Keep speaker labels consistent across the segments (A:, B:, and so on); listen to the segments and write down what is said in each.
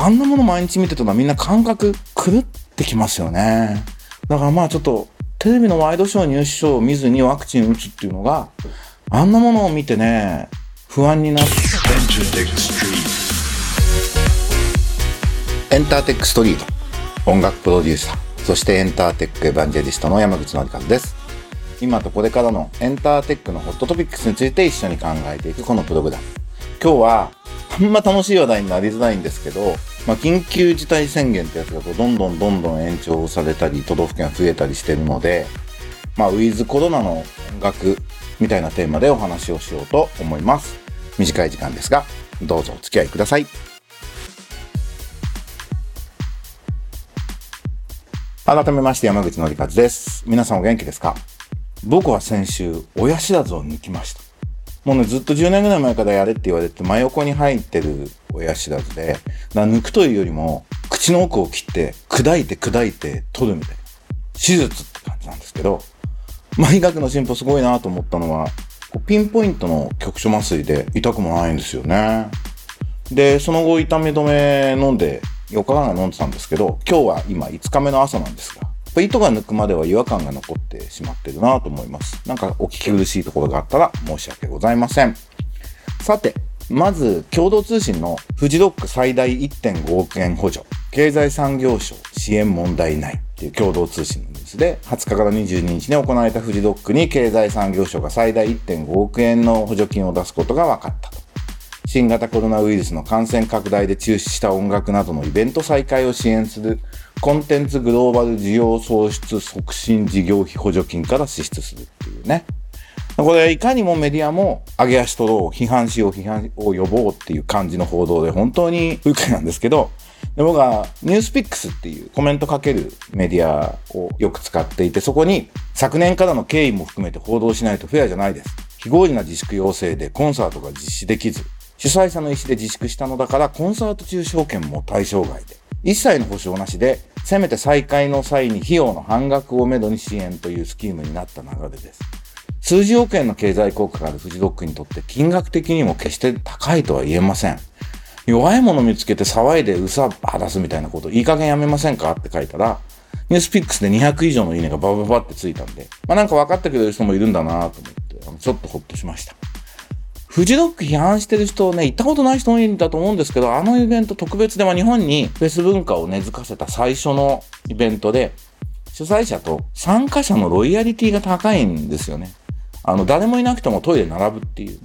A: あんなもの毎日見てたらみんな感覚狂ってきますよね。だからまあちょっと、テレビのワイドショー、ニュースショーを見ずにワクチン打つっていうのが、あんなものを見てね、不安になって。エンターテックストリート。音楽プロデューサー。そしてエンターテックエヴァンジェリストの山口のりかずです。今とこれからのエンターテックのホットトピックスについて一緒に考えていくこのプログラム。今日は、あんま楽しい話題になりづらいんですけど、まあ、緊急事態宣言ってやつがこうどんどんどんどん延長されたり、都道府県が増えたりしてるので、まあ、ウィズコロナの音楽みたいなテーマでお話をしようと思います。短い時間ですが、どうぞお付き合いください。改めまして山口のりかずです。皆さんお元気ですか？僕は先週、親知らずを抜きました。もうね、ずっと10年ぐらい前からやれって言われて、真横に入ってる親知らずで、だ抜くというよりも、口の奥を切って、砕いて砕いて取るみたいな。手術って感じなんですけど、まあ、医学の進歩すごいなと思ったのは、ピンポイントの局所麻酔で痛くもないんですよね。で、その後痛み止め飲んで4日間飲んでたんですけど、今日は今5日目の朝なんですが、糸が抜くまでは違和感が残ってしまってるなと思います。なんかお聞き苦しいところがあったら申し訳ございません。さて、まず、共同通信のフジロック最大1.5億円補助、経済産業省支援問題ないっていう共同通信のニュースで、20日から22日に行われたフジロックに経済産業省が最大1.5億円の補助金を出すことが分かったと。新型コロナウイルスの感染拡大で中止した音楽などのイベント再開を支援するコンテンツグローバル需要創出促進事業費補助金から支出するっていうね。これいかにもメディアも上げ足取ろう、批判しよう、批判を呼ぼうっていう感じの報道で本当に不愉快なんですけど、で僕はニュースピックスっていうコメントかけるメディアをよく使っていて、そこに昨年からの経緯も含めて報道しないとフェアじゃないです。非合理な自粛要請でコンサートが実施できず、主催者の意思で自粛したのだからコンサート中証券も対象外で、一切の保証なしで、せめて再開の際に費用の半額をめどに支援というスキームになった流れです。数十億円の経済効果があるフジドックにとって金額的にも決して高いとは言えません。弱いもの見つけて騒いでうさばらすみたいなこといい加減やめませんかって書いたら、ニュースピックスで200以上のいいねがバババってついたんで、まあなんか分かってくれる人もいるんだなと思って、ちょっとほっとしました。フジロック批判してる人ね、行ったことない人多いんだと思うんですけど、あのイベント特別で、まあ、日本にフェス文化を根付かせた最初のイベントで、主催者と参加者のロイヤリティが高いんですよね。あの、誰もいなくてもトイレ並ぶっていう。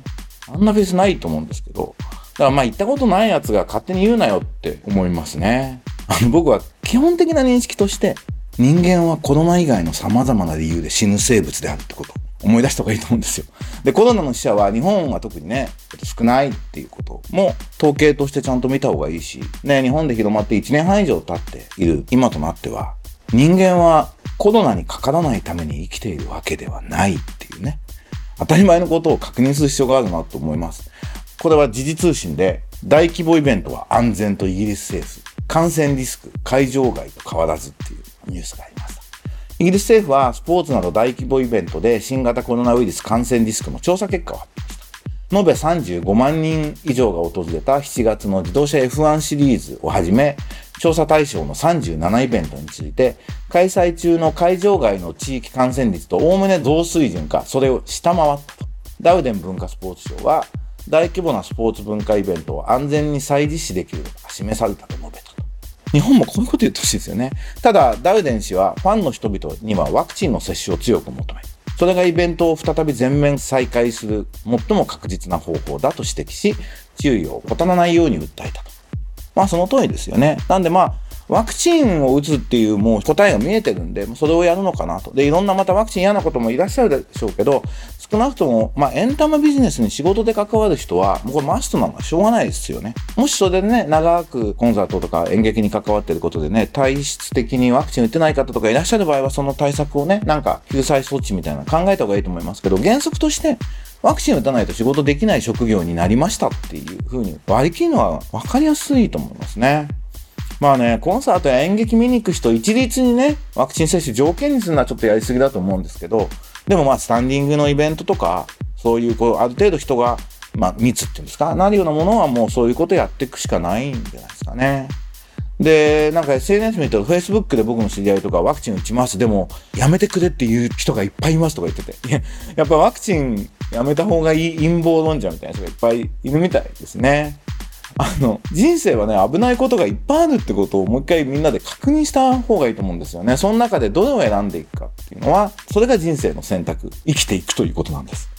A: あんなフェスないと思うんですけど。だからまあ行ったことないやつが勝手に言うなよって思いますね。あの僕は基本的な認識として、人間はコロナ以外の様々な理由で死ぬ生物であるってこと。思い出した方がいいと思うんですよ。で、コロナの死者は日本は特にね、少ないっていうことも統計としてちゃんと見た方がいいし、ね、日本で広まって1年半以上経っている今となっては、人間はコロナにかからないために生きているわけではないっていうね、当たり前のことを確認する必要があるなと思います。これは時事通信で、大規模イベントは安全とイギリス政府、感染リスク、会場外と変わらずっていうニュースがあります。イギリス政府はスポーツなど大規模イベントで新型コロナウイルス感染リスクの調査結果を発表した。延べ35万人以上が訪れた7月の自動車 F1 シリーズをはじめ、調査対象の37イベントについて、開催中の会場外の地域感染率とおおむね同水準か、それを下回ったと。ダウデン文化スポーツ省は、大規模なスポーツ文化イベントを安全に再実施できることが示されたと述べた。日本もこういうこと言ってほしいですよね。ただ、ダウデン氏はファンの人々にはワクチンの接種を強く求め、それがイベントを再び全面再開する最も確実な方法だと指摘し、注意を怠らないように訴えたと。まあその通りですよね。なんでまあ、ワクチンを打つっていうもう答えが見えてるんで、それをやるのかなと。で、いろんなまたワクチン嫌なこともいらっしゃるでしょうけど、少なくとも、まあ、エンタメビジネスに仕事で関わる人は、もうこれマストなのはしょうがないですよね。もしそれでね、長くコンサートとか演劇に関わってることでね、体質的にワクチン打ってない方とかいらっしゃる場合は、その対策をね、なんか救済措置みたいな考えた方がいいと思いますけど、原則として、ワクチン打たないと仕事できない職業になりましたっていうふうに割り切るのは分かりやすいと思いますね。まあね、コンサートや演劇見に行く人一律にね、ワクチン接種条件にするのはちょっとやりすぎだと思うんですけど、でもまあスタンディングのイベントとか、そういうこう、ある程度人が、まあ密っていうんですか、なるようなものはもうそういうことやっていくしかないんじゃないですかね。で、なんか SNS 見ると Facebook で僕の知り合いとかワクチン打ちます。でも、やめてくれっていう人がいっぱいいますとか言ってて。いや、やっぱワクチンやめた方がいい陰謀論者みたいな人がいっぱいいるみたいですね。あの、人生はね、危ないことがいっぱいあるってことをもう一回みんなで確認した方がいいと思うんですよね。その中でどれを選んでいくかっていうのは、それが人生の選択、生きていくということなんです。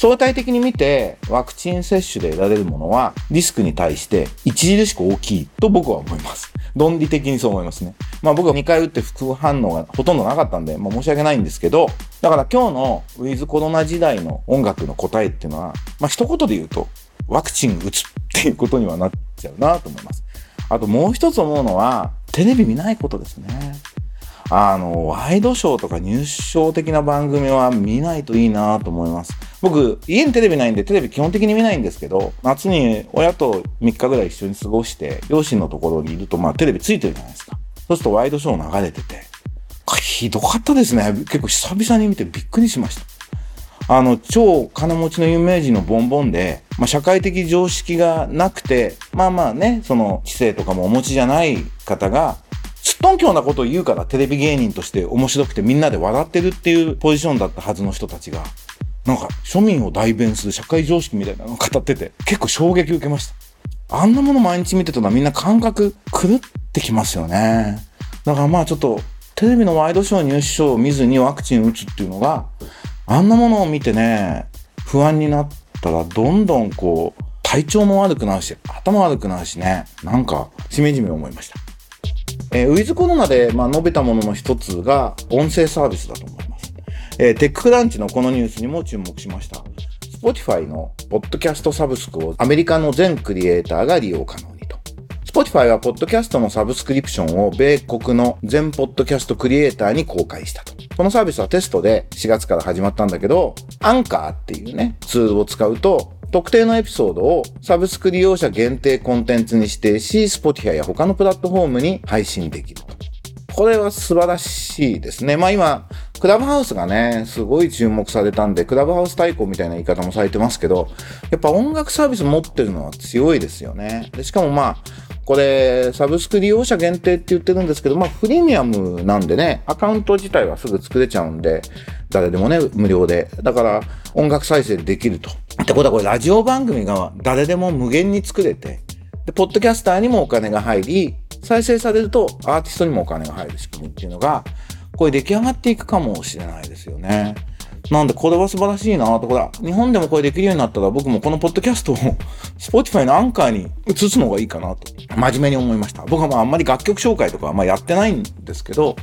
A: 相対的に見て、ワクチン接種で得られるものは、リスクに対して著しく大きいと僕は思います。論理的にそう思いますね。まあ僕は2回打って副反応がほとんどなかったんで、まあ申し訳ないんですけど、だから今日のウィズコロナ時代の音楽の答えっていうのは、まあ一言で言うと、ワクチン打つっていうことにはなっちゃうなと思います。あともう一つ思うのは、テレビ見ないことですね。あの、ワイドショーとかニュースショー的な番組は見ないといいなと思います。僕、家にテレビないんでテレビ基本的に見ないんですけど、夏に親と3日ぐらい一緒に過ごして、両親のところにいると、まあテレビついてるじゃないですか。そうするとワイドショー流れてて、ひどかったですね。結構久々に見てびっくりしました。あの、超金持ちの有名人のボンボンで、まあ、社会的常識がなくて、まあまあね、その、知性とかもお持ちじゃない方が、すっとんきょうなことを言うからテレビ芸人として面白くてみんなで笑ってるっていうポジションだったはずの人たちが、なんか庶民を代弁する社会常識みたいなのを語ってて、結構衝撃受けました。あんなもの毎日見てたらみんな感覚狂ってきますよね。だからまあちょっと、テレビのワイドショー、ニュースショーを見ずにワクチン打つっていうのが、あんなものを見てね、不安になったらどんどんこう、体調も悪くなるし、頭悪くなるしね、なんか、しめじめ思いました。えー、ウィズコロナで、まあ、述べたものの一つが、音声サービスだと思います。えー、テッククランチのこのニュースにも注目しました。Spotify のポッドキャストサブスクをアメリカの全クリエイターが利用可能にと。Spotify はポッドキャストのサブスクリプションを米国の全ポッドキャストクリエイターに公開したと。このサービスはテストで4月から始まったんだけど、アンカーっていうね、ツールを使うと、特定のエピソードをサブスク利用者限定コンテンツに指定し、Spotify や他のプラットフォームに配信できると。これは素晴らしいですね。まあ今、クラブハウスがね、すごい注目されたんで、クラブハウス対抗みたいな言い方もされてますけど、やっぱ音楽サービス持ってるのは強いですよね。でしかもまあ、これ、サブスク利用者限定って言ってるんですけど、まあ、プレミアムなんでね、アカウント自体はすぐ作れちゃうんで、誰でもね、無料で。だから、音楽再生できると。ってことは、これ、ラジオ番組が誰でも無限に作れて、で、ポッドキャスターにもお金が入り、再生されるとアーティストにもお金が入る仕組みっていうのが、これ出来上がっていくかもしれないですよね。なんで、これは素晴らしいなと、ほら、日本でもこれできるようになったら、僕もこのポッドキャストを、Spotify のアンカーに移すのがいいかなと、真面目に思いました。僕はまあ、あんまり楽曲紹介とかはまあやってないんですけど、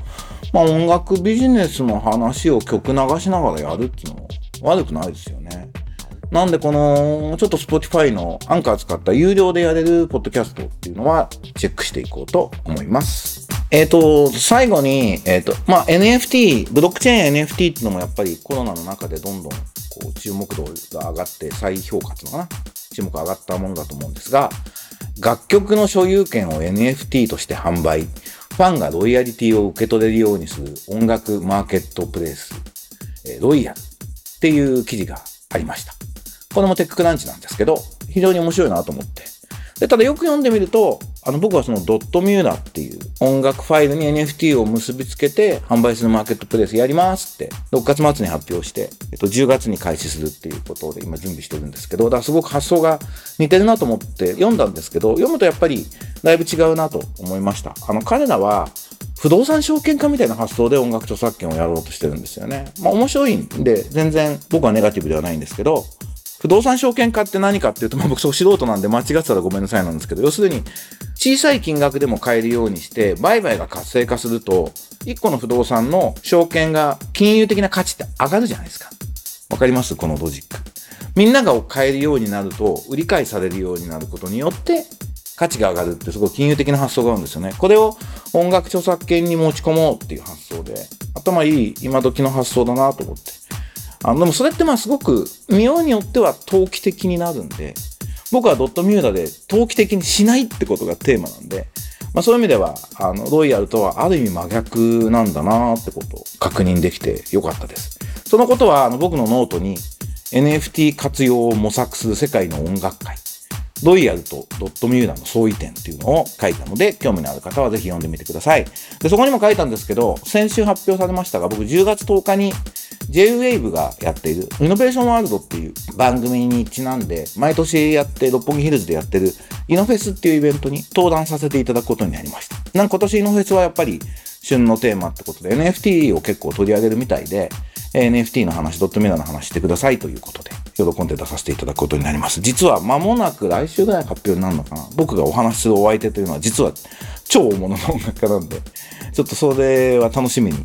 A: まあ音楽ビジネスの話を曲流しながらやるっていうのも悪くないですよね。なんでこの、ちょっと Spotify のアンカー使った有料でやれるポッドキャストっていうのはチェックしていこうと思います。えっ、と、最後に、えっ、ー、と、まあ、NFT、ブロックチェーン NFT っていうのもやっぱりコロナの中でどんどんこう注目度が上がって再評価っていうのかな？注目上がったものだと思うんですが、楽曲の所有権を NFT として販売、ファンがロイヤリティを受け取れるようにする音楽マーケットプレイス、えー、ロイヤルっていう記事がありました。これもテッククランチなんですけど、非常に面白いなと思って。で、ただよく読んでみると、あの、僕はそのドットミューラっていう音楽ファイルに NFT を結びつけて販売するマーケットプレイスやりますって6月末に発表して、えっと、10月に開始するっていうことで今準備してるんですけど、だからすごく発想が似てるなと思って読んだんですけど、読むとやっぱりだいぶ違うなと思いました。あの、彼らは不動産証券化みたいな発想で音楽著作権をやろうとしてるんですよね。まあ面白いんで、全然僕はネガティブではないんですけど、不動産証券化って何かっていうと、まあ僕そう素人なんで間違ってたらごめんなさいなんですけど、要するに小さい金額でも買えるようにして、売買が活性化すると、1個の不動産の証券が金融的な価値って上がるじゃないですか。わかります？このロジック。みんなが買えるようになると、売り買いされるようになることによって、価値が上がるってすごい金融的な発想があるんですよね。これを音楽著作権に持ち込もうっていう発想で、頭いい今時の発想だなと思って。あの、でもそれってまあすごく、見ようによっては投機的になるんで、僕はドットミューラで投機的にしないってことがテーマなんで、まあそういう意味では、あの、 Royal とはある意味真逆なんだなってことを確認できてよかったです。そのことは、あの、僕のノートに NFT 活用を模索する世界の音楽界。 Royal とドットミューラの相違点っていうのを書いたので、興味のある方はぜひ読んでみてください。で、そこにも書いたんですけど、先週発表されましたが、僕10月10日に J-Wave がやっているイノベーションワールドっていう番組にちなんで、毎年やって六本木ヒルズでやってるイノフェスっていうイベントに登壇させていただくことになりました。なんか今年イノフェスはやっぱり旬のテーマってことで NFT を結構取り上げるみたいで、NFT の話、ドットミラーの話してくださいということで、喜んで出させていただくことになります。実は間もなく来週ぐらい発表になるのかな？僕がお話しするお相手というのは実は超大物の音楽家なんで、ちょっとそれは楽しみに、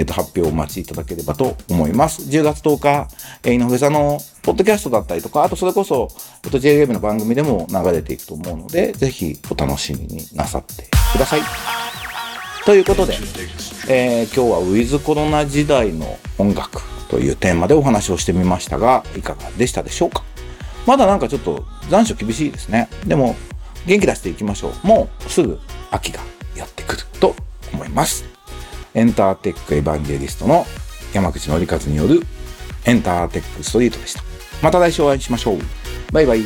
A: えっと、発表をお待ちいただければと思います。10月10日、えー、井上さんのポッドキャストだったりとか、あとそれこそ、えっと、JWEB の番組でも流れていくと思うので、ぜひお楽しみになさってください。ということで、えー、今日はウィズコロナ時代の音楽というテーマでお話をしてみましたが、いかがでしたでしょうか？まだなんかちょっと残暑厳しいですね。でも、元気出していきましょう。もうすぐ秋がやってくると思います。エンターテックエヴァンジェリストの山口紀一によるエンターテックストリートでした。また来週お会いしましょう。バイバイ。